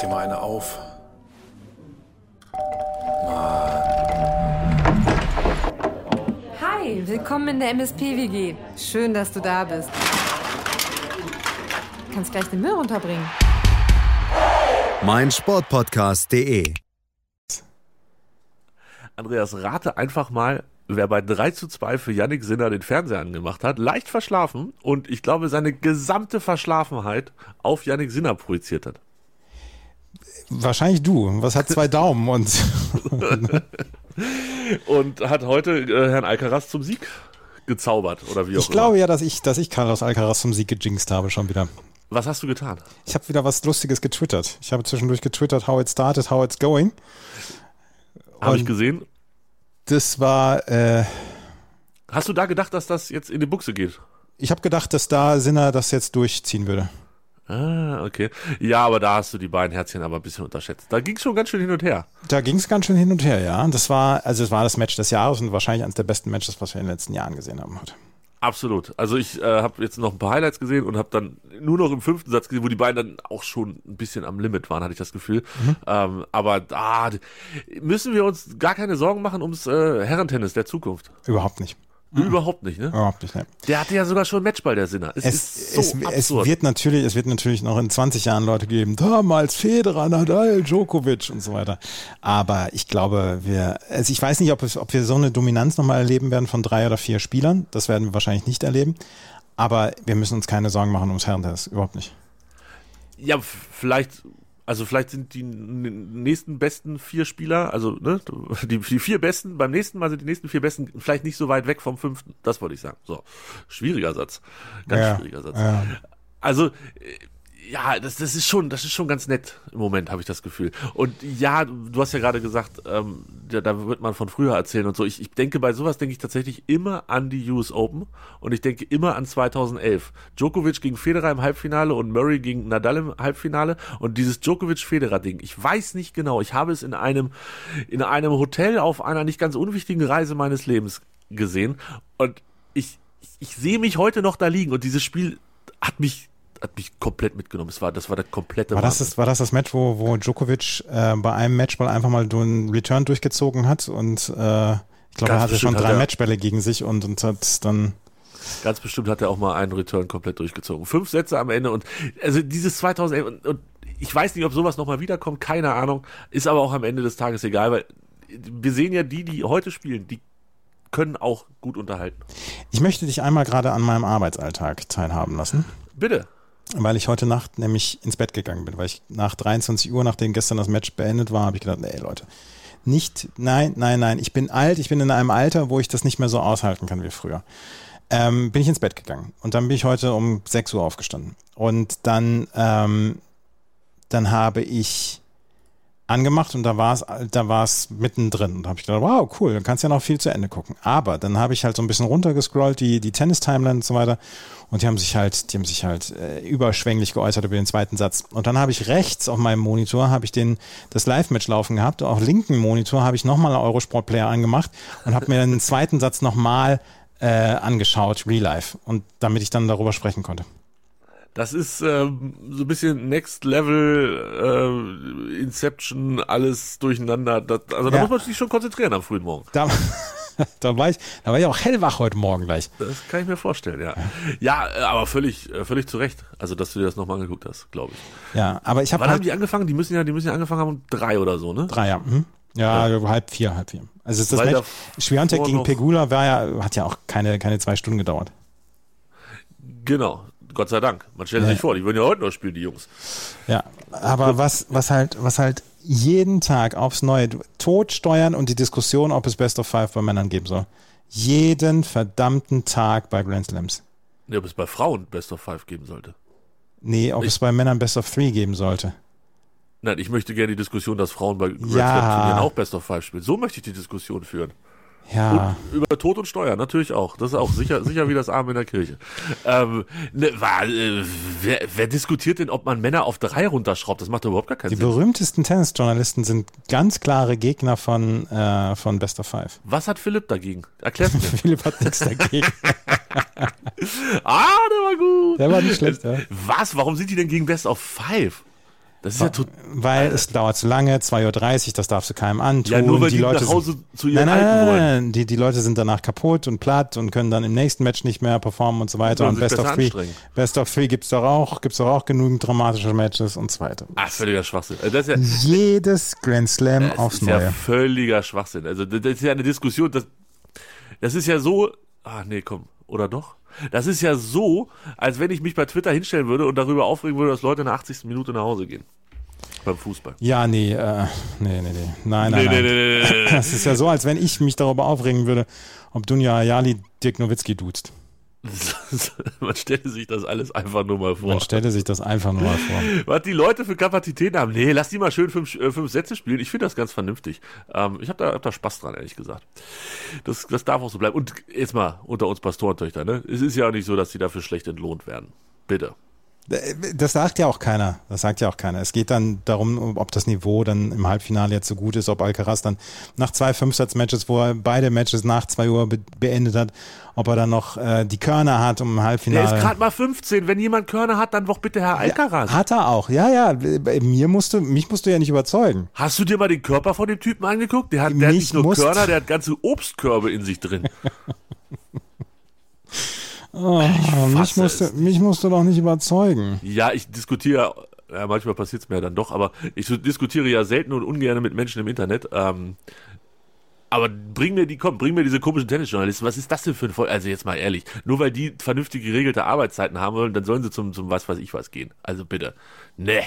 dir mal eine auf. Hi, willkommen in der MSP-WG. Schön, dass du da bist. Du kannst gleich den Müll runterbringen. mein Sportpodcast.de. Andreas, rate einfach mal, wer bei 3 zu 2 für Yannick Sinner den Fernseher angemacht hat. Leicht verschlafen und ich glaube, seine gesamte Verschlafenheit auf Yannick Sinner projiziert hat. Wahrscheinlich du. Was hat zwei Daumen und Und hat heute äh, Herrn Alcaraz zum Sieg gezaubert oder wie auch ich immer. glaube ja, dass ich, dass ich Carlos Alcaraz zum Sieg gejinxt habe schon wieder. Was hast du getan? Ich habe wieder was Lustiges getwittert. Ich habe zwischendurch getwittert, how it started, how it's going. Habe ich gesehen. Das war, äh, Hast du da gedacht, dass das jetzt in die Buchse geht? ich habe gedacht, dass da Sinner das jetzt durchziehen würde. Ah, okay. Ja, aber da hast du die beiden Herzchen aber ein bisschen unterschätzt. Da ging es schon ganz schön hin und her. Da ging es ganz schön hin und her, ja. Das war, also es war das Match des Jahres und wahrscheinlich eines der besten Matches, was wir in den letzten Jahren gesehen haben heute. Absolut. Also ich äh, habe jetzt noch ein paar Highlights gesehen und habe dann nur noch im fünften Satz gesehen, wo die beiden dann auch schon ein bisschen am Limit waren, hatte ich das Gefühl. Ähm, aber da müssen wir uns gar keine Sorgen machen ums äh, Herrentennis der Zukunft. Überhaupt nicht. Überhaupt nicht, ne? Überhaupt nicht. Ne. Der hatte ja sogar schon Matchball, der Sinner. Es, Es, ist so es, es wird natürlich, es wird natürlich noch in 20 Jahren Leute geben, damals Federer, Nadal, Djokovic und so weiter. Aber ich glaube, wir, also ich weiß nicht, ob, es, ob wir so eine Dominanz nochmal erleben werden von drei oder vier Spielern. Das werden wir wahrscheinlich nicht erleben. Aber wir müssen uns keine Sorgen machen ums Herrentennis. Überhaupt nicht. ja, vielleicht, also vielleicht sind die nächsten besten vier Spieler, also ne, die, die vier besten, beim nächsten Mal sind die nächsten vier besten vielleicht nicht so weit weg vom fünften. Das wollte ich sagen. So, schwieriger Satz. Ganz Ja, schwieriger Satz. ja. Also, äh, ja, das, das ist schon, das ist schon ganz nett im Moment, habe ich das Gefühl. Und ja, du hast ja gerade gesagt, ähm, da, da wird man von früher erzählen und so. Ich, ich denke, bei sowas denke ich tatsächlich immer an die US Open und ich denke immer an 2011. Djokovic gegen Federer im Halbfinale und Murray gegen Nadal im Halbfinale und dieses Djokovic-Federer-Ding. Ich weiß nicht genau. Ich habe es in einem, in einem Hotel auf einer nicht ganz unwichtigen Reise meines Lebens gesehen und ich, ich, ich sehe mich heute noch da liegen und dieses Spiel hat mich hat mich komplett mitgenommen. Es war, das war der komplette War das das, war das, das Match, wo, wo Djokovic äh, bei einem Matchball einfach mal so einen Return durchgezogen hat und äh, ich glaube, er hatte schon hat drei er- Matchbälle gegen sich und, und hat dann Ganz bestimmt hat er auch mal einen Return komplett durchgezogen. Fünf Sätze am Ende und also dieses 2011 und, und ich weiß nicht, ob sowas nochmal wiederkommt, keine Ahnung. Ist aber auch am Ende des Tages egal, weil wir sehen ja die, die heute spielen, die können auch gut unterhalten. Ich möchte dich einmal gerade an meinem Arbeitsalltag teilhaben lassen, Bitte. Weil ich heute Nacht nämlich ins Bett gegangen bin, weil ich nach 23 Uhr, nachdem gestern das Match beendet war, habe ich gedacht, nee Leute, nicht, nein, nein, nein, ich bin alt, ich bin in einem Alter, wo ich das nicht mehr so aushalten kann wie früher. Ähm, bin ich ins Bett gegangen und dann bin ich heute um 6 Uhr aufgestanden und dann, ähm, dann habe ich angemacht und da war es da war es mittendrin und habe ich gedacht, wow, cool, dann kannst ja noch viel zu Ende gucken. Aber dann habe ich halt so ein bisschen runtergescrollt, die die Tennis Timeline und so weiter und die haben sich halt, die haben sich halt äh, überschwänglich geäußert über den zweiten Satz. Und dann habe ich rechts auf meinem Monitor habe ich den das Live Match laufen gehabt, auf linken Monitor habe ich nochmal einen Eurosport Player angemacht und habe mir den zweiten Satz nochmal äh, angeschaut, Real Life und damit ich dann darüber sprechen konnte. Das ist ähm, so ein bisschen Next Level äh, Inception, alles durcheinander. Das, also da Ja. muss man sich schon konzentrieren am frühen Morgen. Da, da war ich, da war ich auch hellwach heute Morgen gleich. Das kann ich mir vorstellen, ja. Ja, äh, aber völlig, äh, völlig zu Recht. Also, dass du dir das nochmal angeguckt hast, glaube ich. Ja, aber ich habe Wann haben halt die angefangen? Die müssen ja, die müssen ja angefangen haben um drei oder so, ne? drei, ja. Mhm. Ja, halb vier, halb vier. Also ist das Weil Match, Schwiontek gegen Pegula war ja, hat ja auch keine, keine zwei Stunden gedauert. Genau. Gott sei Dank. Man stellt Ja. sich vor, die würden ja heute noch spielen, die Jungs. Ja, aber was, was halt, was halt jeden Tag aufs Neue, du- Tod steuern und die Diskussion, ob es Best of Five bei Männern geben soll. Jeden verdammten Tag bei Grand Slams. Ja, ob es bei Frauen Best of Five geben sollte. Nee, ob Ich- es bei Männern Best of Three geben sollte. Nein, ich möchte gerne die Diskussion, dass Frauen bei Grand Ja. Slam auch Best of Five spielen. So möchte ich die Diskussion führen. Ja. Über Tod und Steuern, natürlich auch. Das ist auch sicher, sicher wie das Arm in der Kirche. Ähm, ne, war, äh, wer, wer diskutiert denn, ob man Männer auf drei runterschraubt? Das macht überhaupt gar keinen Die Sinn. berühmtesten Tennisjournalisten sind ganz klare Gegner von, äh, von Best of Five. Was hat Philipp dagegen? Erklär's mir. Philipp hat nichts dagegen. ah, der war gut. Der war nicht schlecht, ja. Was? Warum sind die denn gegen Best of Five? Das ist ja tot, Weil es dauert zu lange, 2.30 Uhr, das darfst du keinem antun. ja nur weil die, Leute nach Hause zu ihren Nein, nein, Alten nein, wollen. nein, die, die Leute sind danach kaputt und platt und können dann im nächsten Match nicht mehr performen und so weiter. Und Best of Three. Best of Three gibt's doch auch, gibt's doch auch genügend dramatische Matches und so weiter. Ah, völliger Schwachsinn. Also das ist ja, Jedes Grand Slam das aufs ist ja Neue. völliger Schwachsinn. Also das das ist ja eine Diskussion, das, das ist ja so, ah nee, komm, oder doch? Das ist ja so, als wenn ich mich bei Twitter hinstellen würde und darüber aufregen würde, dass Leute in der 80. Minute nach Hause gehen. Beim Fußball. Ja, nee, äh, nee, nee, nee. Nein, nein, Nee, nein. nee, nee. Das ist ja so, als wenn ich mich darüber aufregen würde, ob Dunja Ayali Dirk Nowitzki duzt. Man stelle sich das alles einfach nur mal vor. Man stelle sich das einfach nur mal vor. Was die Leute für Kapazitäten haben. Nee, lass die mal schön fünf, äh, fünf Sätze spielen. Ich finde das ganz vernünftig. Ähm, ich habe da, hab da Spaß dran, ehrlich gesagt. Das, das darf auch so bleiben. Und jetzt mal unter uns Pastorentöchter, ne? Es ist ja auch nicht so, dass die dafür schlecht entlohnt werden. Bitte. Das sagt ja auch keiner. Das sagt ja auch keiner. Es geht dann darum, ob das Niveau dann im Halbfinale jetzt so gut ist, ob Alcaraz dann nach zwei Fünfsatz-Matches, wo er beide Matches nach zwei Uhr be beendet hat, ob er dann noch äh, die Körner hat um im Der Halbfinale. ist gerade mal 15. Wenn jemand Körner hat, dann doch bitte Herr Alcaraz. Hat er auch. Ja, ja. Bei Mir musst du, mich musst du ja nicht überzeugen. Hast du dir mal den Körper von dem Typen angeguckt? Der hat, der hat nicht nur Körner, der hat ganze Obstkörbe in sich drin. Oh, mich, musst du, mich musst du doch nicht überzeugen. Ja, ich diskutiere, ja, manchmal passiert es mir dann doch, aber ich diskutiere ja selten und ungern mit Menschen im Internet. Ähm, aber bring mir die, komm, bring mir diese komischen Tennisjournalisten. Was ist das denn für ein Voll? Also jetzt mal ehrlich, nur weil die vernünftig geregelte Arbeitszeiten haben wollen, dann sollen sie zum, zum was weiß ich was gehen. Also bitte. Nee.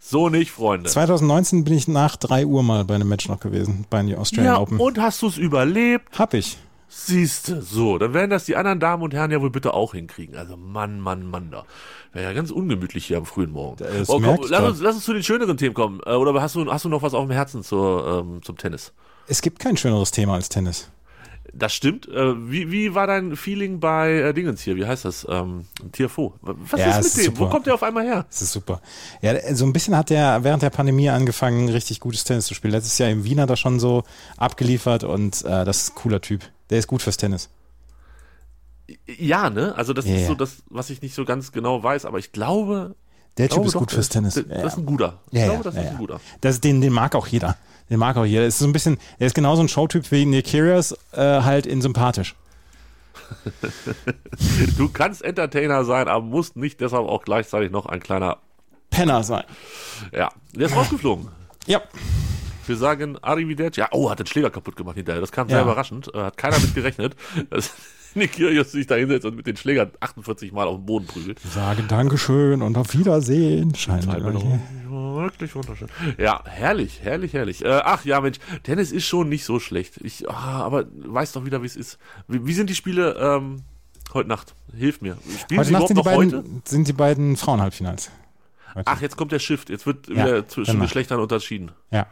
So nicht, Freunde. 2019 bin ich nach drei Uhr mal bei einem Match noch gewesen, bei den Australian ja, Open. und hast du es überlebt? Hab ich. Siehste, so, dann werden das die anderen Damen und Herren ja wohl bitte auch hinkriegen. Also Mann, Mann, Mann da. Wäre ja ganz ungemütlich hier am frühen Morgen. Das Oh, komm, lass, uns, lass uns zu den schöneren Themen kommen. Äh, Oder hast du, hast du noch was auf dem Herzen zur, ähm, zum Tennis? Es gibt kein schöneres Thema als Tennis. Das stimmt. Äh, wie, wie war dein Feeling bei äh, Dingens hier? Wie heißt das? Ähm, Tiafo. Was Ja, ist mit dem? Wo super. kommt der auf einmal her? Das ist super. Ja, so ein bisschen hat der während der Pandemie angefangen, richtig gutes Tennis zu spielen. Letztes Jahr im Wiener da schon so abgeliefert und äh, das ist ein cooler Typ. Der ist gut fürs Tennis. Ja, ne? Also das Ja, ist so das, was ich nicht so ganz genau weiß, aber ich glaube, Der Typ glaube ist doch, gut fürs das- Tennis. Das, das ist ein guter. Ich Ja, glaube, das ja, ist ein guter. Das, den, den mag auch jeder. Den mag auch jeder. Es ist so ein bisschen, er ist genauso ein Showtyp wie Nick Kyrgios, äh, halt in sympathisch. Du kannst Entertainer sein, aber musst nicht deshalb auch gleichzeitig noch ein kleiner. Penner sein. Ja, der ist rausgeflogen. Ja. Wir sagen Arrivederci. Ja, oh, hat den Schläger kaputt gemacht hinterher. Das kam sehr Ja. überraschend. Äh, hat keiner mit gerechnet, dass Nick Kyrgios sich da hinsetzt und mit den Schlägern 48 Mal auf den Boden prügelt. Wir sagen Dankeschön und auf Wiedersehen. Scheint Wirklich wunderschön. Ja, herrlich, herrlich, herrlich. Äh, ach ja, Mensch, Tennis ist schon nicht so schlecht. Ich, ah, aber weiß doch wieder, wie es ist. Wie, wie sind die Spiele ähm, heute Nacht? Hilf mir. Spielen Heute sie Nacht sind die, noch beiden, heute? sind die beiden Frauenhalbfinals. Ach, jetzt kommt der Shift. Jetzt wird Ja, wieder zwischen danach. Geschlechtern unterschieden. Ja.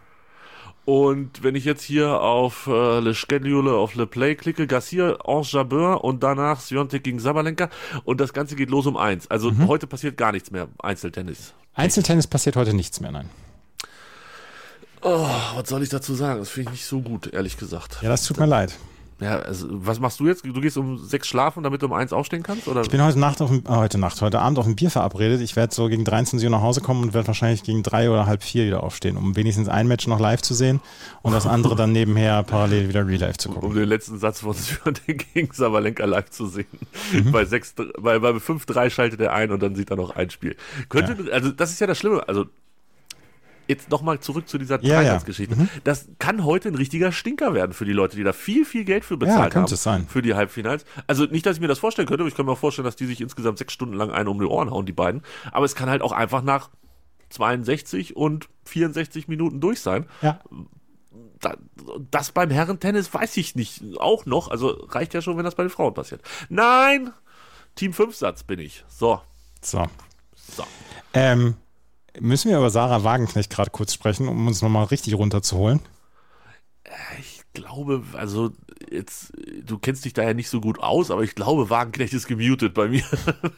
Und wenn ich jetzt hier auf äh, Le Schedule, auf Le Play klicke, Garcia, Ange Jabeur und danach Sviontek gegen Sabalenka und das Ganze geht los um eins. Also Mhm. heute passiert gar nichts mehr, Einzeltennis. Einzeltennis passiert heute nichts mehr, nein. Oh, was soll ich dazu sagen? Das finde ich nicht so gut, ehrlich gesagt. Ja, das tut mir leid. Ja, also, was machst du jetzt? Du gehst um sechs schlafen, damit du um eins aufstehen kannst? Oder? Ich bin heute Nacht auf dem, äh, heute Nacht, heute Abend auf dem Bier verabredet. Ich werde so gegen 13 Uhr nach Hause kommen und werde wahrscheinlich gegen drei oder halb vier wieder aufstehen, um wenigstens ein Match noch live zu sehen und das andere dann nebenher parallel wieder Real Life zu gucken. um den letzten Satz von Sviontek gegen Sabalenka live zu sehen. Mhm. Bei sechs, bei, bei 5-3 schaltet er ein und dann sieht er noch ein Spiel. Könnte, also das ist ja das Schlimme. Also jetzt nochmal zurück zu dieser Ja, ja. Dreisatzgeschichte. Das kann heute ein richtiger Stinker werden für die Leute, die da viel, viel Geld für bezahlt könnte haben. es sein. Für die Halbfinals. Also nicht, dass ich mir das vorstellen könnte, aber ich kann mir vorstellen, dass die sich insgesamt sechs Stunden lang einen um die Ohren hauen, die beiden. Aber es kann halt auch einfach nach 62 und 64 Minuten durch sein. Ja. Da, das beim Herrentennis weiß ich nicht. Auch noch. Also reicht ja schon, wenn das bei den Frauen passiert. Nein! Team 5 Satz bin ich. So. So. So. Ähm, müssen wir über Sarah Wagenknecht gerade kurz sprechen, um uns nochmal richtig runterzuholen? Ich glaube, also jetzt, du kennst dich da ja nicht so gut aus, aber ich glaube, Wagenknecht ist gemutet bei mir.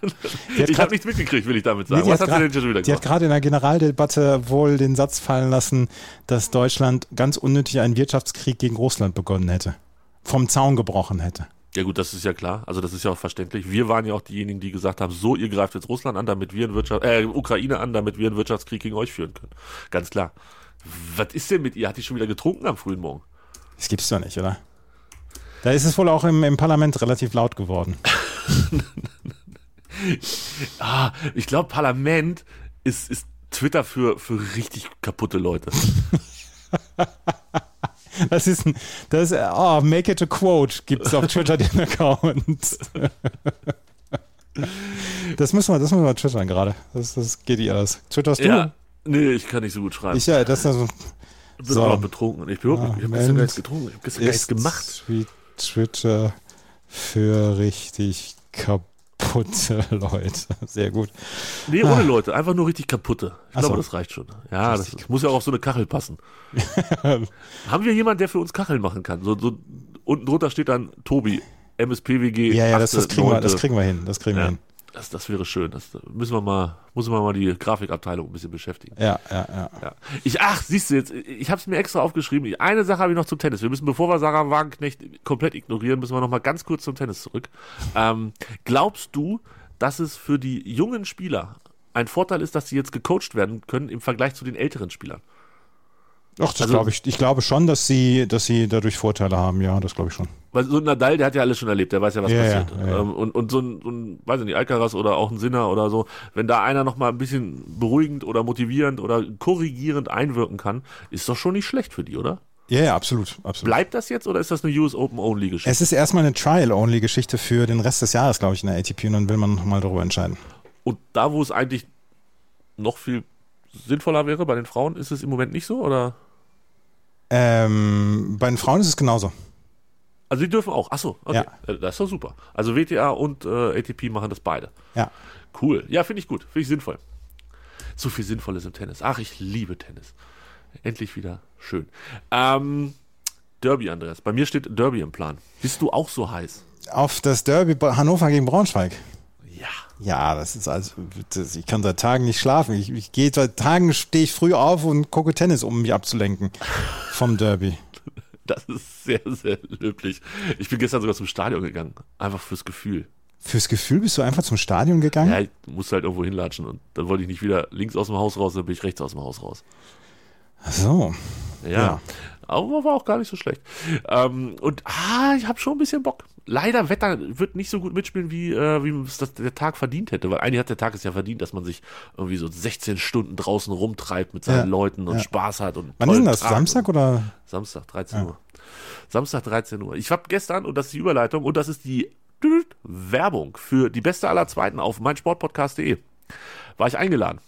ich habe nichts mitgekriegt, will ich damit sagen. die Was hat sie denn schon wieder Die hat gemacht? gerade in der Generaldebatte wohl den Satz fallen lassen, dass Deutschland ganz unnötig einen Wirtschaftskrieg gegen Russland begonnen hätte. Vom Zaun gebrochen hätte. Ja gut, das ist ja klar. Also das ist ja auch verständlich. Wir waren ja auch diejenigen, die gesagt haben, so, ihr greift jetzt Russland an, damit wir einen Wirtschaft, äh, Ukraine an, damit wir einen Wirtschaftskrieg gegen euch führen können. Ganz klar. Was ist denn mit ihr? Hat die schon wieder getrunken am frühen Morgen? Das gibt's doch nicht, oder? Da ist es wohl auch im, im Parlament relativ laut geworden. ah, ich glaube, Parlament ist, ist Twitter für, für richtig kaputte Leute. Das ist ein, das ist, oh, make it a quote gibt's auf Twitter den Account. Das müssen wir, das müssen wir twittern gerade. Das, das geht nicht alles. Twitterst du? Ja. Nee, ich kann nicht so gut schreiben. Ich, ja, das ist also, Ich bin so. aber betrunken. Ich, bin, Ah, ich habe gestern gar nichts getrunken. Ich habe gestern gar nichts gemacht. wie Twitter für richtig kaputte Leute. Sehr gut. Nee, ohne Leute. Einfach nur richtig kaputte. Ich Ah. Ach glaube, so. das reicht schon. Ja, das, das muss ja auch auf so eine Kachel passen. Haben wir jemanden, der für uns Kacheln machen kann? So, so, unten drunter steht dann Tobi, MSPWG. Ja, ja, das, das, achte, kriegen wir, das kriegen wir hin. Das kriegen wir Ja, hin. Das, das wäre schön. Das müssen wir mal, muss man mal die Grafikabteilung ein bisschen beschäftigen. Ja, ja, ja. Ja. Ich, ach, siehst du jetzt, ich habe es mir extra aufgeschrieben. Eine Sache habe ich noch zum Tennis. Wir müssen, bevor wir Sarah Wagenknecht komplett ignorieren, müssen wir noch mal ganz kurz zum Tennis zurück. Ähm, glaubst du, dass es für die jungen Spieler ein Vorteil ist, dass sie jetzt gecoacht werden können im Vergleich zu den älteren Spielern? Ach, das Also- glaube ich. Ich glaube schon, dass sie, dass sie dadurch Vorteile haben. Ja, das glaube ich schon. Weil so ein Nadal, der hat ja alles schon erlebt, der weiß ja, was ja, passiert. ja. Ähm, und, und so ein, so ein, weiß ich nicht, Alcaraz oder auch ein Sinner oder so, wenn da einer noch mal ein bisschen beruhigend oder motivierend oder korrigierend einwirken kann, ist doch schon nicht schlecht für die, oder? Ja, ja, absolut, absolut. Bleibt das jetzt oder ist das eine US Open Only Geschichte? Es ist erstmal eine Trial-Only-Geschichte für den Rest des Jahres, glaube ich, in der ATP und dann will man nochmal darüber entscheiden. Und da, wo es eigentlich noch viel sinnvoller wäre, bei den Frauen, ist es im Moment nicht so? Oder? Ähm, bei den Frauen ist es genauso. Also die dürfen auch. Achso, okay. Äh, Das ist doch super. Also WTA und äh, ATP machen das beide. Ja. Cool. Ja, finde ich gut. Finde ich sinnvoll. So viel Sinnvolles im Tennis. Ach, ich liebe Tennis. Endlich wieder schön. Ähm, Derby, Andreas. Bei mir steht Derby im Plan. Bist du auch so heiß? Auf das Derby Hannover gegen Braunschweig. Ja. Ja, das ist also, das, ich kann seit Tagen nicht schlafen. Ich, ich gehe seit Tagen, stehe ich früh auf und gucke Tennis, um mich abzulenken vom Derby. Das ist sehr, sehr löblich. Ich bin gestern sogar zum Stadion gegangen. Einfach fürs Gefühl. Fürs Gefühl bist du einfach zum Stadion gegangen? Ja, ich musste halt irgendwo hinlatschen und dann wollte ich nicht wieder links aus dem Haus raus, dann bin ich rechts aus dem Haus raus. Ach so. Ja. Ja. Aber war auch gar nicht so schlecht. Ähm, und ah, ich habe schon ein bisschen Bock. Leider Wetter wird nicht so gut mitspielen, wie, äh, wie es das der Tag verdient hätte. Weil eigentlich hat der Tag es ja verdient, dass man sich irgendwie so 16 Stunden draußen rumtreibt mit seinen Ja. Leuten und Ja. Spaß hat. Und Wann ist denn das? Tag Samstag oder? Samstag, 13 Uhr. Samstag, 13 Uhr. Ich habe gestern, und das ist die Überleitung, und das ist die Werbung für die beste aller Zweiten auf meinsportpodcast.de. War ich eingeladen.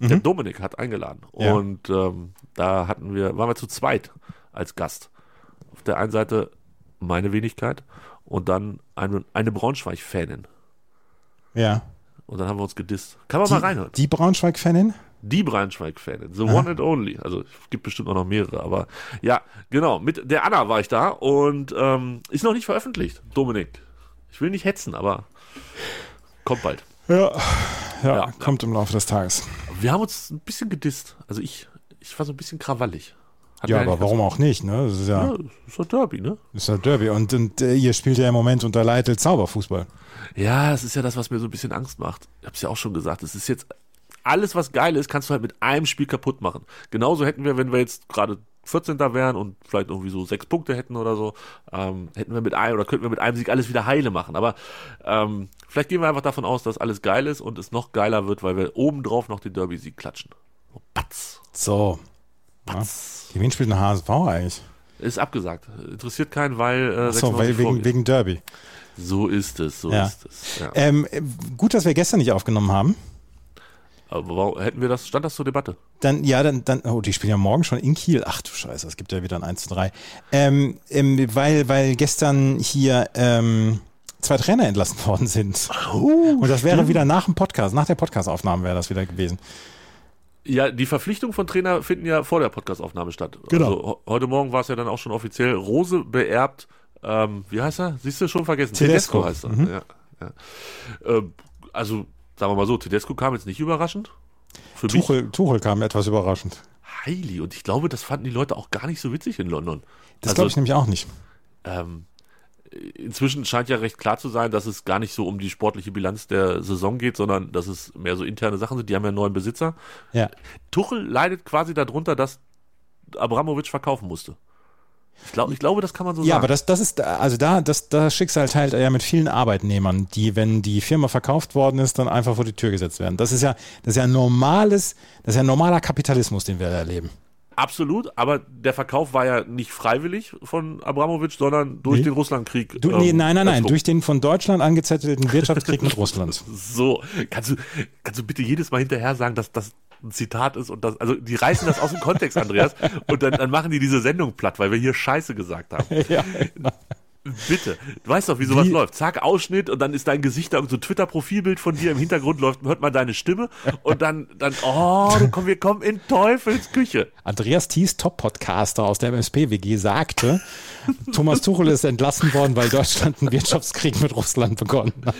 Der Dominik hat eingeladen. Ja. Und ähm, da hatten wir, waren wir zu zweit als Gast. Auf der einen Seite meine Wenigkeit und dann eine, eine Braunschweig-Fanin. Ja. Und dann haben wir uns gedisst. Kann man mal reinhören. Die Braunschweig-Fanin? Die Braunschweig-Fanin. The one and only. Also es gibt bestimmt auch noch mehrere, aber ja, genau. Mit der Anna war ich da und ähm, ist noch nicht veröffentlicht. Dominik. Ich will nicht hetzen, aber kommt bald. Ja. Ja, Ja. kommt im Laufe des Tages. Wir haben uns ein bisschen gedisst. Also ich, ich war so ein bisschen krawallig. Hat Ja, aber warum auch nicht, ne? Das ist ja, Ja, das ist doch Derby, ne? ist ja Derby. Und, und äh, ihr spielt ja im Moment unter Leitl Zauberfußball. Ja, das ist ja das, was mir so ein bisschen Angst macht. Ich hab's ja auch schon gesagt. Es ist jetzt alles, was geil ist, kannst du halt mit einem Spiel kaputt machen. Genauso hätten wir, wenn wir jetzt gerade 14. wären und vielleicht irgendwie so sechs Punkte hätten oder so, ähm, hätten wir mit einem oder könnten wir mit einem Sieg alles wieder heile machen. Aber ähm, vielleicht gehen wir einfach davon aus, dass alles geil ist und es noch geiler wird, weil wir obendrauf noch den Derby-Sieg klatschen. Oh, Patz. So. Ja. Gegen wen spielt ein HSV eigentlich? Ist abgesagt. Interessiert keinen, weil äh, So, 96 weil wegen, wegen Derby. So ist es, so Ja. ist es. Ja. Ähm, äh, gut, dass wir gestern nicht aufgenommen haben. Aber warum, hätten wir das, stand das zur Debatte? Dann, ja, dann, dann, oh, die spielen ja morgen schon in Kiel. Ach du Scheiße, es gibt ja wieder ein 1 zu 3. Ähm, ähm, weil, weil gestern hier ähm, zwei Trainer entlassen worden sind. Und das wäre wieder nach dem Podcast, nach der Podcastaufnahme wäre das wieder gewesen. Ja, die Verpflichtung von Trainer finden ja vor der Podcastaufnahme statt. Genau. Also, heute Morgen war es ja dann auch schon offiziell. Rose beerbt, ähm, wie heißt er? Siehst du, schon vergessen. Tedesco. heißt er. Ja, ja. Ähm, also, sagen wir mal so, Tedesco kam jetzt nicht überraschend. Für mich Tuchel, Tuchel kam etwas überraschend. Heili. Und ich glaube, das fanden die Leute auch gar nicht so witzig in London. Das Also, glaube ich nämlich auch nicht. ähm, inzwischen scheint ja recht klar zu sein, dass es gar nicht so um die sportliche Bilanz der Saison geht, sondern dass es mehr so interne Sachen sind. Die haben ja einen neuen Besitzer. Ja. Tuchel leidet quasi darunter, dass Abramovic verkaufen musste. Ich, glaub, ich glaube, das kann man so Ja, sagen. aber das, das ist, also da, das, das Schicksal teilt er ja mit vielen Arbeitnehmern, die, wenn die Firma verkauft worden ist, dann einfach vor die Tür gesetzt werden. Das ist ja, das ist ja normales, das ist ja normaler Kapitalismus, den wir erleben. Absolut, aber der Verkauf war ja nicht freiwillig von Abramovic, sondern durch Nee. den Russlandkrieg. Du, nee, ähm, nein, nein, nein, durch den von Deutschland angezettelten Wirtschaftskrieg mit Russland. So, kannst du, kannst du bitte jedes Mal hinterher sagen, dass das ein Zitat ist und das, also die reißen das aus dem Kontext, Andreas, und dann, dann machen die diese Sendung platt, weil wir hier Scheiße gesagt haben. ja. Bitte. Du weißt doch, wie sowas Wie- läuft. Zack, Ausschnitt und dann ist dein Gesicht da irgend so ein Twitter-Profilbild von dir im Hintergrund läuft, hört man deine Stimme und dann, dann, oh, komm, wir kommen in Teufels Küche. Andreas Thies, Top-Podcaster aus der MSP-WG, sagte, Thomas Tuchel ist entlassen worden, weil Deutschland einen Wirtschaftskrieg mit Russland begonnen hat.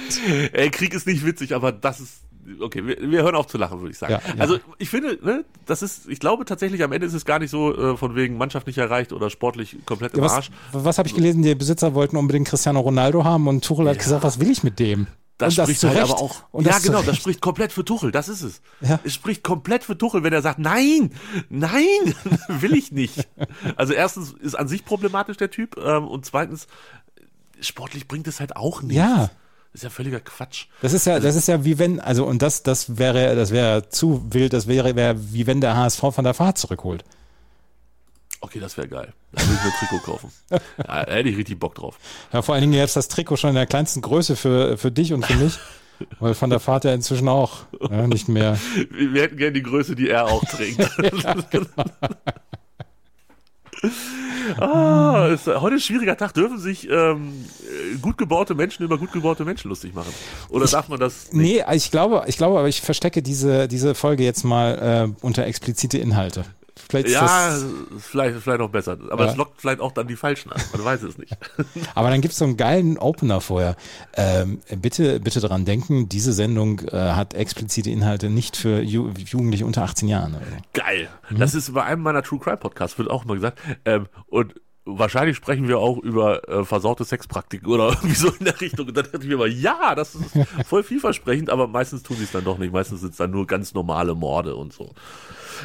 Ey, Krieg ist nicht witzig, aber das ist. Okay, wir, wir hören auf zu lachen, würde ich sagen. Ja, ja. Also ich finde, ne, das ist, ich glaube tatsächlich, am Ende ist es gar nicht so äh, von wegen Mannschaft nicht erreicht oder sportlich komplett im Was, Arsch. was habe ich gelesen? Die Besitzer wollten unbedingt Cristiano Ronaldo haben und Tuchel hat gesagt, was will ich mit dem? Das und spricht halt Recht. aber auch. Und ja, das genau, das spricht komplett für Tuchel, das ist es. Ja. Es spricht komplett für Tuchel, wenn er sagt, nein, nein, will ich nicht. Also erstens ist an sich problematisch der Typ ähm, und zweitens, sportlich bringt es halt auch nichts. Ja. Das ist ja völliger Quatsch. Das ist ja, das ist ja wie wenn, also und das, das wäre, das wäre zu wild, das wäre, wäre wie wenn der HSV von der Fahrt zurückholt. Okay, das wäre geil. Da würde ich mir ein Trikot kaufen. Ja, da hätte ich richtig Bock drauf. Ja, vor allen Dingen jetzt das Trikot schon in der kleinsten Größe für, für dich und für mich. Weil von der Fahrt ja inzwischen auch ja, nicht mehr. Wir wir hätten gerne die Größe, die er auch trägt. ah, ist heute ein schwieriger Tag. Dürfen sich ähm, äh, gut gebaute Menschen über gut gebaute Menschen lustig machen? Oder darf man das nicht? Nee, ich glaube, ich glaube, aber ich verstecke diese, diese Folge jetzt mal äh, unter explizite Inhalte. Vielleicht Ja, vielleicht, vielleicht noch besser. Aber Ja. es lockt vielleicht auch dann die Falschen an. Man weiß es nicht. aber dann gibt's so einen geilen Opener vorher. Ähm, bitte, bitte daran denken, diese Sendung äh, hat explizite Inhalte nicht für Ju Jugendliche unter 18 Jahren. Geil. Mhm. Das ist bei einem meiner True Crime Podcasts, wird auch mal gesagt. Ähm, und wahrscheinlich sprechen wir auch über äh, versaute Sexpraktiken oder irgendwie so in der Richtung. Und dann dachte ich mir mal, ja, das ist voll vielversprechend, aber meistens tun sie es dann doch nicht. Meistens sind es dann nur ganz normale Morde und so.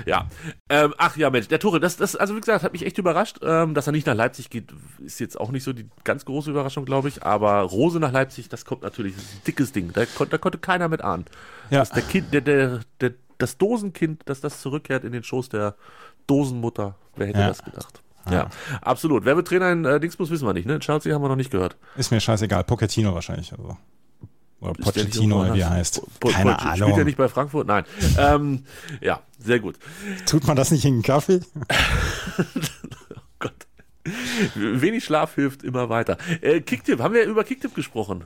Ja. Ähm, ach ja, Mensch, der Tore, das, das, also wie gesagt, hat mich echt überrascht. Ähm, dass er nicht nach Leipzig geht, ist jetzt auch nicht so die ganz große Überraschung, glaube ich. Aber Rose nach Leipzig, das kommt natürlich, das ist ein dickes Ding. Da, kon da konnte keiner mit ahnen. Ja. Dass der Kind, der, der, der, das Dosenkind, dass das zurückkehrt in den Schoß der Dosenmutter. Wer hätte Ja. das gedacht? Ja, absolut. Wer wird Trainer in äh, Dingsbus, wissen wir nicht. Ne? Chelsea haben wir noch nicht gehört. Ist mir scheißegal. Pochettino wahrscheinlich. Also. Oder Pochettino, oder wie er heißt. Po- Keine Poch- Spielt Ahnung. er nicht bei Frankfurt? Nein. ähm, ja, sehr gut. Tut man das nicht in den Kaffee? Gott. Wenig Schlaf hilft immer weiter. Äh, Kicktipp, haben wir über Kicktipp gesprochen?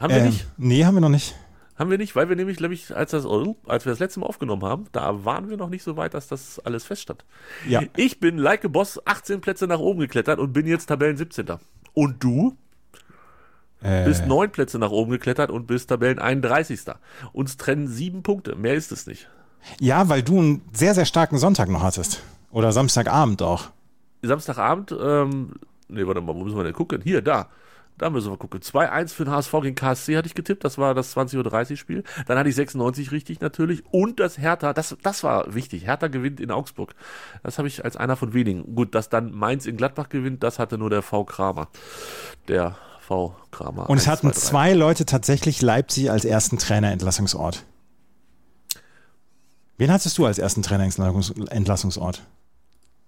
Haben wir Ähm, nicht? Nee, haben wir noch nicht. Haben wir nicht, weil wir nämlich, glaube ich, als, das, als wir das letzte Mal aufgenommen haben, da waren wir noch nicht so weit, dass das alles feststand. Ja. Ich bin, like a Boss, 18 Plätze nach oben geklettert und bin jetzt Tabellen 17. Und du Äh, bist neun Plätze nach oben geklettert und bist Tabellen 31. Uns trennen sieben Punkte. Mehr ist es nicht. ja, weil du einen sehr, sehr starken Sonntag noch hattest. Oder Samstagabend auch. Samstagabend, ähm, nee, warte mal, wo müssen wir denn gucken? Hier, da. Da müssen wir gucken. 2-1 für den HSV gegen KSC hatte ich getippt. Das war das 20.30 Uhr Spiel. Dann hatte ich 96 richtig natürlich. Und das Hertha, das, das war wichtig. Hertha gewinnt in Augsburg. Das habe ich als einer von wenigen. Gut, dass dann Mainz in Gladbach gewinnt, das hatte nur der V. Kramer. Der V. Kramer. Und es 1, hatten 2, 3. zwei Leute tatsächlich Leipzig als ersten Trainerentlassungsort. Wen hattest du als ersten Trainerentlassungsort?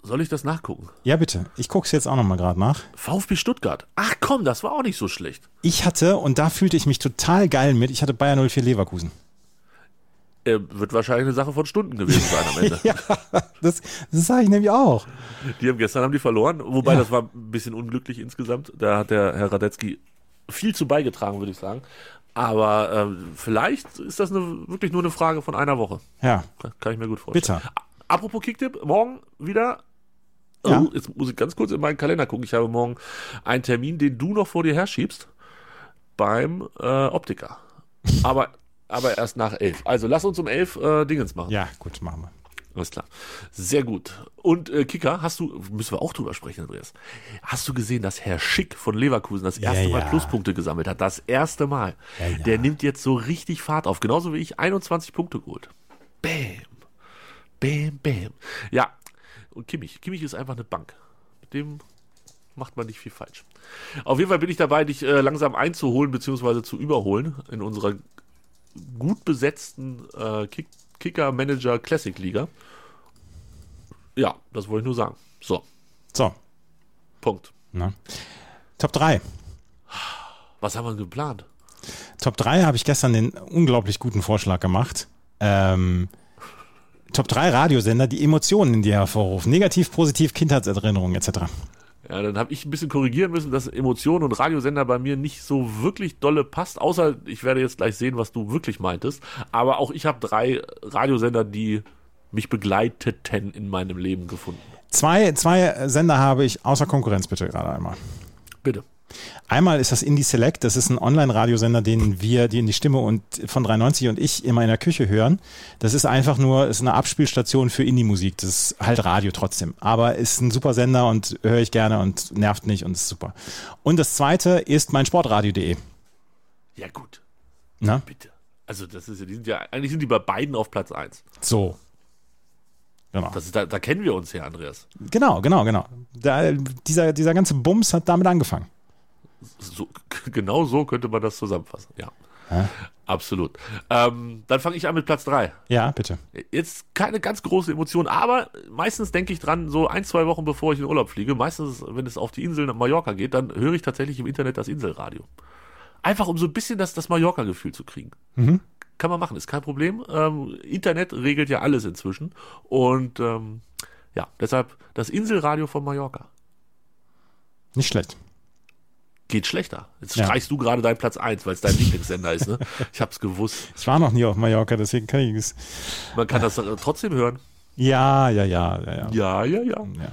Soll ich das nachgucken? Ja, bitte. Ich gucke es jetzt auch nochmal gerade nach. VfB Stuttgart. Ach komm, das war auch nicht so schlecht. Ich hatte, und da fühlte ich mich total geil mit, ich hatte Bayern 04 Leverkusen. Äh, wird wahrscheinlich eine Sache von Stunden gewesen sein am Ende. Ja, das, das sage ich nämlich auch. Die haben gestern haben die verloren, wobei Ja. das war ein bisschen unglücklich insgesamt. Da hat der Herr Radetzky viel zu beigetragen, würde ich sagen. Aber ähm, vielleicht ist das eine, wirklich nur eine Frage von einer Woche. Ja, Kann, kann ich mir gut vorstellen. bitter. A- Apropos Kicktipp, morgen wieder. Ja. Oh, jetzt muss ich ganz kurz in meinen Kalender gucken. Ich habe morgen einen Termin, den du noch vor dir herschiebst beim äh, Optiker. Aber, aber erst nach elf. Also lass uns um elf äh, Dingens machen. Ja, gut, machen wir. Alles klar. Sehr gut. Und äh, Kicker, hast du, müssen wir auch drüber sprechen, Andreas. Hast du gesehen, dass Herr Schick von Leverkusen das erste Ja, Mal ja. Pluspunkte gesammelt hat? Das erste Mal. Ja. Der nimmt jetzt so richtig Fahrt auf. Genauso wie ich 21 Punkte geholt. Bam. Bam, bam. Ja. Und Kimmich. Kimmich ist einfach eine Bank. Mit dem macht man nicht viel falsch. Auf jeden Fall bin ich dabei, dich äh, langsam einzuholen bzw. zu überholen in unserer gut besetzten äh, Kick Kicker Manager Classic Liga. Ja, das wollte ich nur sagen. So, So, Punkt. ne? Top 3. Was haben wir geplant? Top 3 habe ich gestern den unglaublich guten Vorschlag gemacht. Ähm, Top 3 Radiosender, die Emotionen in dir hervorrufen. Negativ, positiv, Kindheitserinnerungen etc. Ja, dann habe ich ein bisschen korrigieren müssen, dass Emotionen und Radiosender bei mir nicht so wirklich dolle passt, außer ich werde jetzt gleich sehen, was du wirklich meintest. Aber auch ich habe drei Radiosender, die mich begleiteten in meinem Leben gefunden. Zwei, zwei Sender habe ich außer Konkurrenz bitte gerade einmal. Bitte. Einmal ist das Indie Select, das ist ein Online-Radiosender, den wir, die in die Stimme und von 93 und ich immer in der Küche hören. Das ist einfach nur, ist eine Abspielstation für Indie-Musik. Das ist halt Radio trotzdem. Aber ist ein super Sender und höre ich gerne und nervt nicht und ist super. Und das zweite ist mein Sportradio.de. Ja, gut. Na? Bitte. Also, das ist ja, die sind ja, eigentlich sind die bei beiden auf Platz 1. So. Genau. Ist, da, da kennen wir uns ja, Andreas. Genau, genau, genau. Da, dieser, dieser ganze Bums hat damit angefangen. So, genau so könnte man das zusammenfassen. Ja. Hä? Absolut. Ähm, dann fange ich an mit Platz 3. Ja, bitte. Jetzt keine ganz große Emotion, aber meistens denke ich dran, so ein, zwei Wochen bevor ich in Urlaub fliege, meistens, wenn es auf die Insel nach Mallorca geht, dann höre ich tatsächlich im Internet das Inselradio. Einfach um so ein bisschen das, das Mallorca-Gefühl zu kriegen. Kann man machen, ist kein Problem. Ähm, Internet regelt ja alles inzwischen. Und ähm, ja, deshalb das Inselradio von Mallorca. Nicht schlecht. Geht schlechter. Jetzt Ja. streichst du gerade deinen Platz 1, weil es dein Lieblingssender ist. Ne? Ich hab's gewusst. Ich war noch nie auf Mallorca, deswegen kann ich es. Man kann das trotzdem hören. Ja, ja, ja, ja, ja. Ja, ja, ja. Ja.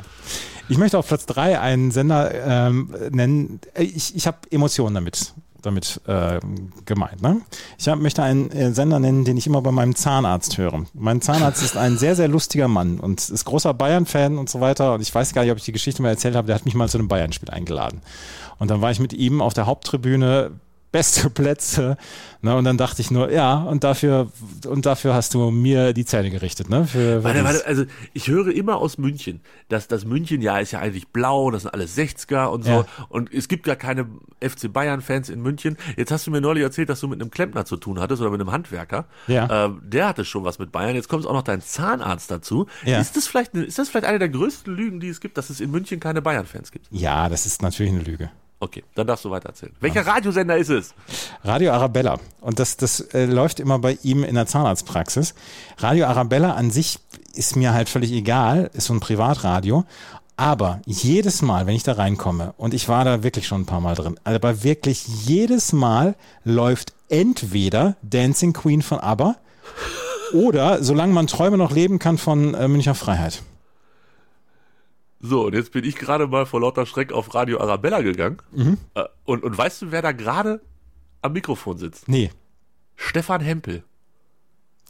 Ich möchte auf Platz 3 einen Sender ähm, nennen. Äh, Ich, ich habe Emotionen damit, damit ähm, gemeint. Ne? Ich hab, möchte einen äh, Sender nennen, den ich immer bei meinem Zahnarzt höre. Mein Zahnarzt ist ein sehr, sehr lustiger Mann und ist großer Bayern-Fan und so weiter. Und ich weiß gar nicht, ob ich die Geschichte mal erzählt habe. Der hat mich mal zu einem Bayern-Spiel eingeladen. Und dann war ich mit ihm auf der Haupttribüne. Beste Plätze. Ne, und dann dachte ich nur, ja, und dafür, und dafür hast du mir die Zähne gerichtet, ne? Für, für Warte, warte, also ich höre immer aus München, dass das München ja ist ja eigentlich blau, das sind alles 60er und so Ja. und es gibt gar keine FC Bayern Fans in München. Jetzt hast du mir neulich erzählt, dass du mit einem Klempner zu tun hattest oder mit einem Handwerker. Ja. Ähm, der hatte schon was mit Bayern. Jetzt kommt auch noch dein Zahnarzt dazu. Ja. Ist das vielleicht eine, ist das vielleicht eine der größten Lügen, die es gibt, dass es in München keine Bayern Fans gibt? Ja, das ist natürlich eine Lüge. Okay, dann darfst du weiter erzählen. Welcher Radiosender ist es? Radio Arabella. Und das, das äh, läuft immer bei ihm in der Zahnarztpraxis. Radio Arabella an sich ist mir halt völlig egal, ist so ein Privatradio. Aber jedes Mal, wenn ich da reinkomme, und ich war da wirklich schon ein paar Mal drin, aber wirklich jedes Mal läuft entweder Dancing Queen von ABBA oder Solange man Träume noch leben kann von äh, Münchner Freiheit. So, und jetzt bin ich gerade mal vor lauter Schreck auf Radio Arabella gegangen. Äh, und, und weißt du, wer da gerade am Mikrofon sitzt? Nee, Stefan Hempel.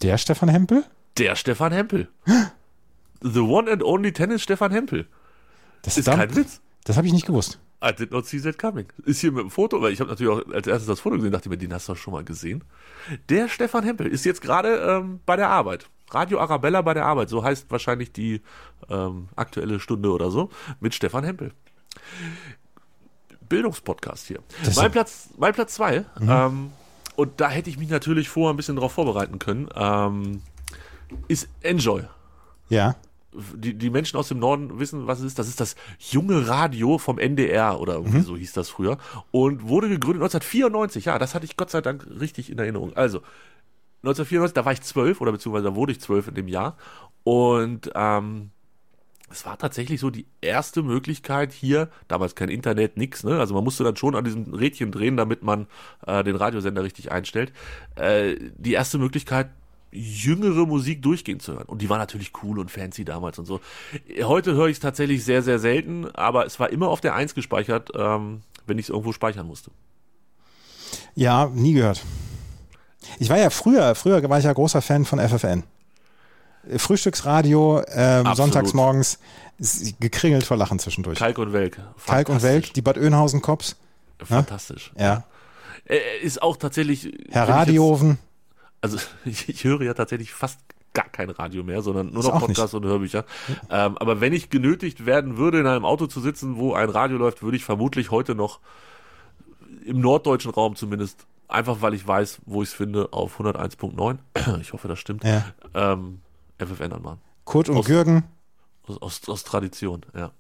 der Stefan Hempel? Der Stefan Hempel. The one and only Tennis Stefan Hempel. Das Ist da- kein Witz. Das habe ich nicht gewusst. I did not see that coming. Ist hier mit dem Foto, weil ich habe natürlich auch als erstes das Foto gesehen, dachte mir, den hast du schon mal gesehen. Der Stefan Hempel ist jetzt gerade ähm, bei der Arbeit. Radio Arabella bei der Arbeit, so heißt wahrscheinlich die ähm, aktuelle Stunde oder so, mit Stefan Hempel. Bildungspodcast hier. Mein Platz, mein Platz zwei. Ähm, und da hätte ich mich natürlich vorher ein bisschen drauf vorbereiten können. Ähm, ist Enjoy Ja. die, die Menschen aus dem Norden wissen, was es ist. Das ist das junge Radio vom NDR oder irgendwie so hieß das früher. Und wurde gegründet 1994. Ja, das hatte ich Gott sei Dank richtig in Erinnerung. Also, 1994, da war ich zwölf oder beziehungsweise da wurde ich zwölf in dem Jahr. Und ähm, es war tatsächlich so die erste Möglichkeit hier, damals kein Internet, nix, ne? Also man musste dann schon an diesem Rädchen drehen, damit man äh, den Radiosender richtig einstellt. Äh, die erste Möglichkeit, jüngere Musik durchgehend zu hören. Und die war natürlich cool und fancy damals und so. Heute höre ich es tatsächlich sehr, sehr selten, aber es war immer auf der Eins gespeichert, ähm, wenn ich es irgendwo speichern musste. Ja, nie gehört. Ich war ja früher, früher war ich ja großer Fan von FFN. Frühstücksradio, ähm, sonntags morgens, gekringelt vor Lachen zwischendurch. Kalk und Welk. Kalk und Welk, die Bad Oeynhausen-Cops, Fantastisch. ja. Äh, ist auch tatsächlich. Herr Radioven, Also ich, ich höre ja tatsächlich fast gar kein Radio mehr, sondern nur noch. Podcasts und Hörbücher. Ähm, aber wenn ich genötigt werden würde, in einem Auto zu sitzen, wo ein Radio läuft, würde ich vermutlich heute noch im norddeutschen Raum zumindest, einfach weil ich weiß, wo ich es finde, auf 101.9, ich hoffe, das stimmt, ja. ähm, FFN anmachen. Kurt und Aus- Gürgen, Aus, aus, aus Tradition, ja.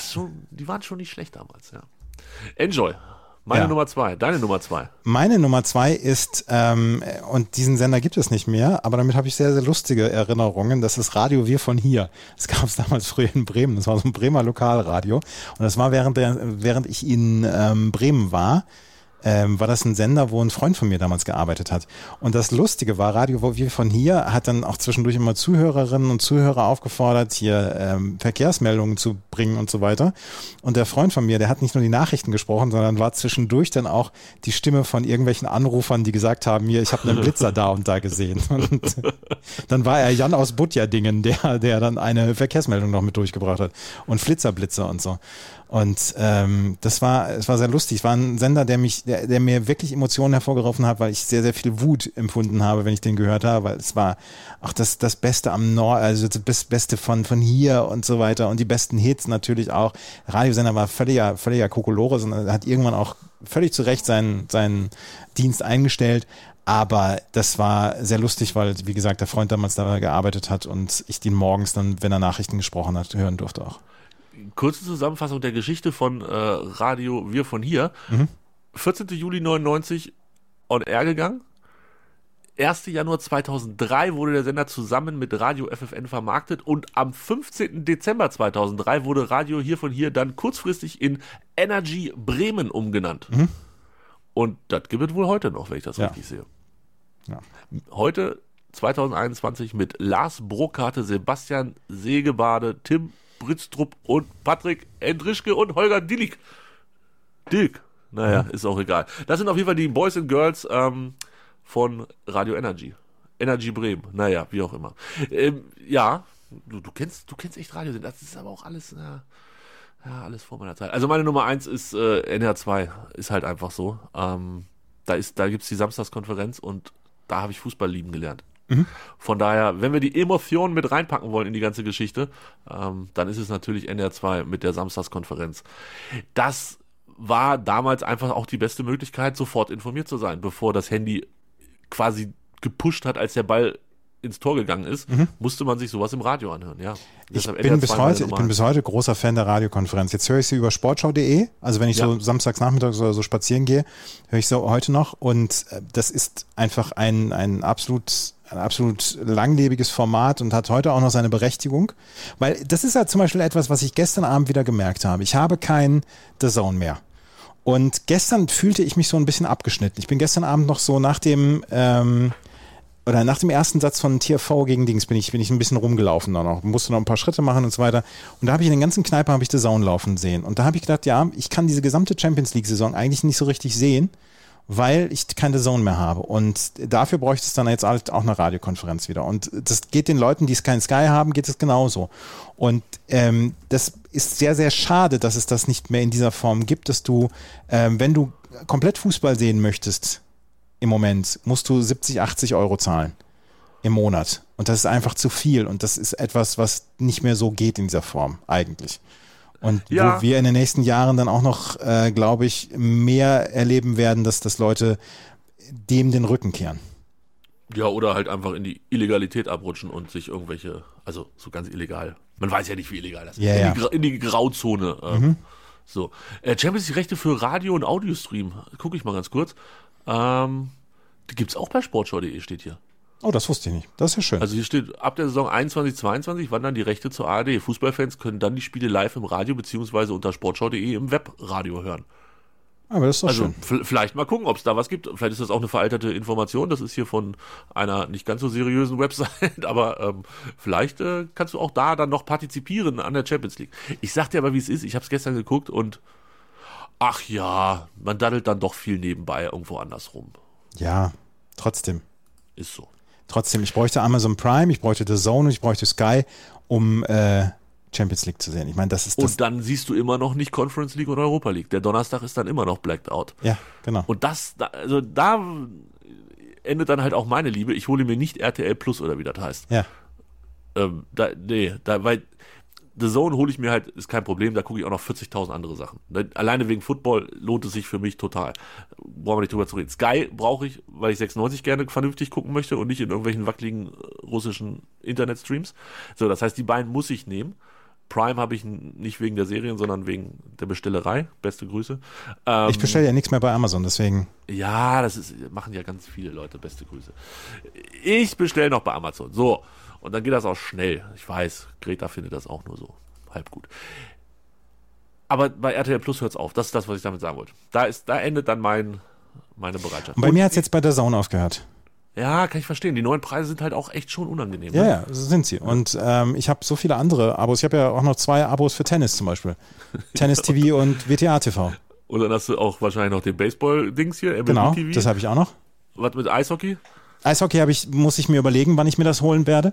Schon, die waren schon nicht schlecht damals, ja. Enjoy. Meine Ja. Nummer zwei, deine Nummer zwei. Meine Nummer zwei ist, ähm, und diesen Sender gibt es nicht mehr, aber damit habe ich sehr, sehr lustige Erinnerungen. Das ist Radio Wir von hier. Das gab es damals früher in Bremen. Das war so ein Bremer Lokalradio. Und das war während, der, während ich in ähm, Bremen war. Ähm, war das ein Sender, wo ein Freund von mir damals gearbeitet hat. Und das Lustige war, Radio Wir von hier hat dann auch zwischendurch immer Zuhörerinnen und Zuhörer aufgefordert, hier ähm, Verkehrsmeldungen zu bringen und so weiter. Und der Freund von mir, der hat nicht nur die Nachrichten gesprochen, sondern war zwischendurch dann auch die Stimme von irgendwelchen Anrufern, die gesagt haben, hier, ich habe einen Blitzer da und da gesehen. Und dann war er Jan aus Butjadingen, der, der dann eine Verkehrsmeldung noch mit durchgebracht hat. Und Flitzerblitzer und so. Und ähm, das war, es war sehr lustig. Es war ein Sender, der mich, der, der mir wirklich Emotionen hervorgerufen hat, weil ich sehr, sehr viel Wut empfunden habe, wenn ich den gehört habe, weil es war auch das, das Beste am Nord, also das Bes- Beste von, von hier und so weiter und die besten Hits natürlich auch. Der Radiosender war völliger, völliger Kokolores und hat irgendwann auch völlig zu Recht seinen, seinen Dienst eingestellt. Aber das war sehr lustig, weil, wie gesagt, der Freund damals da gearbeitet hat und ich den morgens dann, wenn er Nachrichten gesprochen hat, hören durfte auch. Kurze Zusammenfassung der Geschichte von äh, Radio Wir von hier. 14. Juli 99 on air gegangen. 1. Januar 2003 wurde der Sender zusammen mit Radio FFN vermarktet und am 15. Dezember 2003 wurde Radio hier von hier dann kurzfristig in Energy Bremen umgenannt. Und das gibt es wohl heute noch, wenn ich das Ja. richtig sehe. Ja. Heute 2021 mit Lars Brokarte, Sebastian Segebade, Tim Britztrup und Patrick Endrischke und Holger Dillig. Dilk. Naja, ist auch egal. Das sind auf jeden Fall die Boys and Girls ähm, von Radio Energy. Energy Bremen. Naja, wie auch immer. Ähm, ja, du, du kennst, du kennst echt Radio. Das ist aber auch alles, ja, ja, alles vor meiner Zeit. Also meine Nummer eins ist äh, NR2. Ist halt einfach so. Ähm, da ist, da gibt's die Samstagskonferenz und da habe ich Fußball lieben gelernt. Von daher, wenn wir die Emotionen mit reinpacken wollen in die ganze Geschichte, ähm, dann ist es natürlich NR2 mit der Samstagskonferenz. Das war damals einfach auch die beste Möglichkeit, sofort informiert zu sein, bevor das Handy quasi gepusht hat, als der Ball ins Tor gegangen ist, musste man sich sowas im Radio anhören, ja. Ich bin, NR2 bis heute, ich bin bis heute großer Fan der Radiokonferenz. Jetzt höre ich sie über sportschau.de. Also wenn ich Ja. so samstags nachmittags oder so spazieren gehe, höre ich sie heute noch. Und äh, das ist einfach ein, ein absolut ein absolut langlebiges Format und hat heute auch noch seine Berechtigung. Weil das ist ja zum Beispiel etwas, was ich gestern Abend wieder gemerkt habe. Ich habe kein The Zone mehr. Und gestern fühlte ich mich so ein bisschen abgeschnitten. Ich bin gestern Abend noch so nach dem ähm, oder nach dem ersten Satz von TFV gegen Dings bin ich, bin ich ein bisschen rumgelaufen da noch, musste noch ein paar Schritte machen und so weiter. Und da habe ich in den ganzen Kneipen habe ich The Zone laufen sehen. Und da habe ich gedacht, ja, ich kann diese gesamte Champions League Saison eigentlich nicht so richtig sehen, weil ich keine Zone mehr habe. Und dafür bräuchte es dann jetzt halt auch eine Radiokonferenz wieder. Und das geht den Leuten, die es kein Sky haben, geht es genauso. Und ähm, das ist sehr, sehr schade, dass es das nicht mehr in dieser Form gibt, dass du, ähm, wenn du komplett Fußball sehen möchtest, im Moment musst du 70, 80 Euro zahlen im Monat. Und das ist einfach zu viel. Und das ist etwas, was nicht mehr so geht in dieser Form eigentlich. Und Ja. wo wir in den nächsten Jahren dann auch noch, äh, glaube ich, mehr erleben werden, dass das Leute dem den Rücken kehren. Ja, oder halt einfach in die Illegalität abrutschen und sich irgendwelche, also so ganz illegal. Man weiß ja nicht, wie illegal das ist. Ja, in, ja. Die, in die Grauzone. Ähm, So. Äh, Champions League Rechte für Radio- und Audiostream. Gucke ich mal ganz kurz. Ähm, die gibt's auch bei sportschau.de, steht hier. Oh, das wusste ich nicht. Das ist ja schön. Also hier steht, ab der Saison 21-22 wandern die Rechte zur ARD. Fußballfans können dann die Spiele live im Radio beziehungsweise unter sportschau.de im Webradio hören. Aber das ist doch Also schön. vielleicht mal gucken, ob es da was gibt. Vielleicht ist das auch eine veraltete Information. Das ist hier von einer nicht ganz so seriösen Website, aber ähm, vielleicht äh, kannst du auch da dann noch partizipieren an der Champions League. Ich sag dir aber, wie es ist. Ich habe es gestern geguckt und ach ja, man daddelt dann doch viel nebenbei irgendwo andersrum. Ja, trotzdem. Ist so. Trotzdem, ich bräuchte Amazon Prime, ich bräuchte The Zone und ich bräuchte Sky, um äh, Champions League zu sehen. Ich meine, das ist das. Und dann siehst du immer noch nicht Conference League oder Europa League. Der Donnerstag ist dann immer noch blacked out. ja, genau. Und das, da- also da endet dann halt auch meine Liebe. Ich hole mir nicht RTL Plus oder wie das heißt. Ja. Ähm, da, nee, da, weil The Zone hole ich mir halt, ist kein Problem, da gucke ich auch noch 40.000 andere Sachen. Ne, Alleine wegen Football lohnt es sich für mich total. Brauchen wir nicht drüber zu reden. Sky brauche ich, weil ich 96 gerne vernünftig gucken möchte und nicht in irgendwelchen wackeligen äh, russischen Internetstreams. So, das heißt, die beiden muss ich nehmen. Prime habe ich nicht wegen der Serien, sondern wegen der Bestellerei. Beste Grüße. Ähm, Ich bestelle ja nichts mehr bei Amazon, deswegen. ja, das ist, machen ja ganz viele Leute. Beste Grüße. Ich bestelle noch bei Amazon. So. Und dann geht das auch schnell. Ich weiß, Greta findet das auch nur so halb gut. Aber bei RTL Plus hört es auf. Das ist das, was ich damit sagen wollte. Da, ist, da endet dann mein, meine Bereitschaft. Und bei Und mir hat es jetzt bei der Zone aufgehört. Ja, kann ich verstehen. Die neuen Preise sind halt auch echt schon unangenehm. Ja, ne? ja, so sind sie. Und ähm, ich habe so viele andere Abos. Ich habe ja auch noch zwei Abos für Tennis zum Beispiel. Tennis TV und WTA TV. Und dann hast du auch wahrscheinlich noch den Baseball-Dings hier, MLB Genau, TV. das habe ich auch noch. Was mit Eishockey? Eishockey habe ich, muss ich mir überlegen, wann ich mir das holen werde.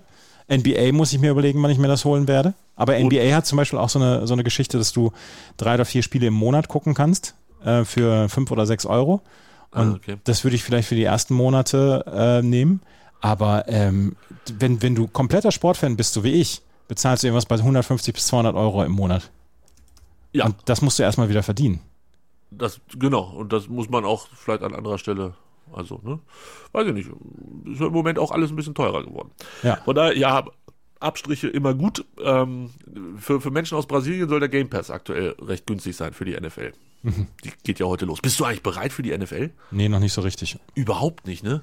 NBA muss ich mir überlegen, wann ich mir das holen werde. Aber NBA hat zum Beispiel auch so eine, so eine Geschichte, dass du drei oder vier Spiele im Monat gucken kannst äh, für fünf oder sechs Euro. Und Ah, okay. das würde ich vielleicht für die ersten Monate äh, nehmen. Aber ähm, wenn, wenn du kompletter Sportfan bist, so wie ich, bezahlst du irgendwas bei 150 bis 200 Euro im Monat. Ja, Und das musst du erstmal wieder verdienen. das, genau. Und das muss man auch vielleicht an anderer Stelle, also, ne? Weiß ich nicht. Ist ja im Moment auch alles ein bisschen teurer geworden. Ja. Von daher, ja, Abstriche immer gut. Ähm, für, für Menschen aus Brasilien soll der Game Pass aktuell recht günstig sein für die NFL. Mhm. Die geht ja heute los. Bist du eigentlich bereit für die NFL? Nee, noch nicht so richtig. Überhaupt nicht, ne?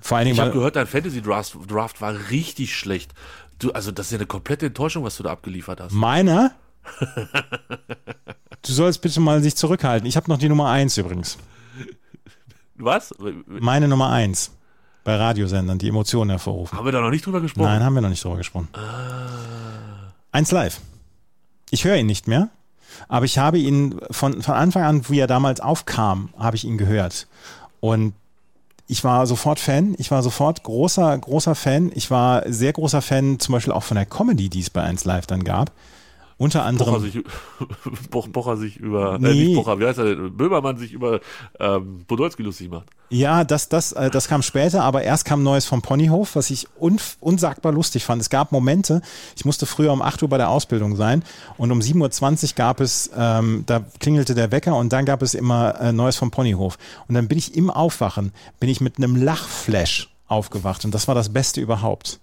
Vor allen Dingen, Ich habe gehört, dein Fantasy Draft, Draft war richtig schlecht. Du, also das ist ja eine komplette Enttäuschung, was du da abgeliefert hast. meiner? du sollst bitte mal sich zurückhalten. Ich habe noch die Nummer eins übrigens. Was? Meine Nummer eins bei Radiosendern, die Emotionen hervorrufen. Haben wir da noch nicht drüber gesprochen? Nein, haben wir noch nicht drüber gesprochen. Eins live. Ich höre ihn nicht mehr, aber ich habe ihn von, von Anfang an, wie er damals aufkam, habe ich ihn gehört. Und ich war sofort Fan. Ich war sofort großer, großer Fan. Ich war sehr großer Fan zum Beispiel auch von der Comedy, die es bei 1 Live dann gab. Unter Bocher anderem. sich, Boch, Bocher sich über, äh, Nee. nicht Bocher, wie heißt er denn? Böhmermann sich über ähm, Podolski lustig macht. Ja, das, das, äh, das kam später, aber erst kam Neues vom Ponyhof, was ich unsagbar lustig fand. Es gab Momente, ich musste früher um 8 Uhr bei der Ausbildung sein und um 7.20 Uhr gab es, ähm, da klingelte der Wecker und dann gab es immer äh, Neues vom Ponyhof. Und dann bin ich im Aufwachen, bin ich mit einem Lachflash aufgewacht und das war das Beste überhaupt.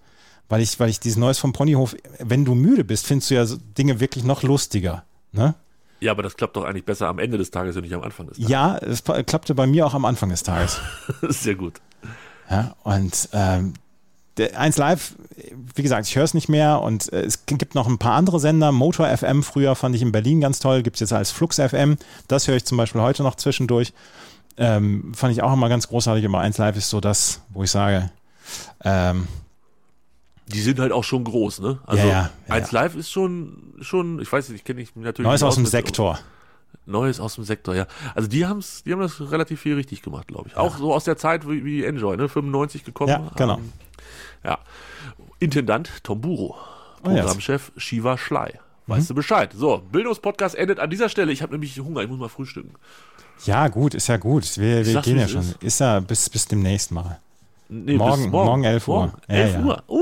Weil ich, weil ich dieses Neues vom Ponyhof, wenn du müde bist, findest du ja Dinge wirklich noch lustiger. Ne? Ja, aber das klappt doch eigentlich besser am Ende des Tages und nicht am Anfang des Tages. Ja, es klappte bei mir auch am Anfang des Tages. Sehr gut. Ja, und ähm, der 1 Live, wie gesagt, ich höre es nicht mehr und äh, es gibt noch ein paar andere Sender. Motor FM früher fand ich in Berlin ganz toll, gibt es jetzt als Flux FM. Das höre ich zum Beispiel heute noch zwischendurch. Ähm, fand ich auch immer ganz großartig, aber 1 Live ist so das, wo ich sage, ähm, Die sind halt auch schon groß, ne? Also Ja, ja, ja, eins ja. live ist schon, schon, ich weiß nicht, ich kenne nicht natürlich. Neues aus dem Sektor. Neues aus dem Sektor, ja. Also die haben's, die haben das relativ viel richtig gemacht, glaube ich. Auch so aus der Zeit wie, wie Enjoy, ne? 95 gekommen. Ja, genau. Ähm, ja. Intendant Tom Buro. Oh. Programmchef Shiva Schley. Weißt du Bescheid. So, Bildungspodcast endet an dieser Stelle. Ich habe nämlich Hunger, ich muss mal frühstücken. Ja, gut, ist ja gut. Wir, wir gehen ja schon. ist. Ist ja bis, bis demnächst mal. Nee, Morgen- bis morgen 11 Uhr. Morgen, Ja, 11 ja. Uhr. Uh,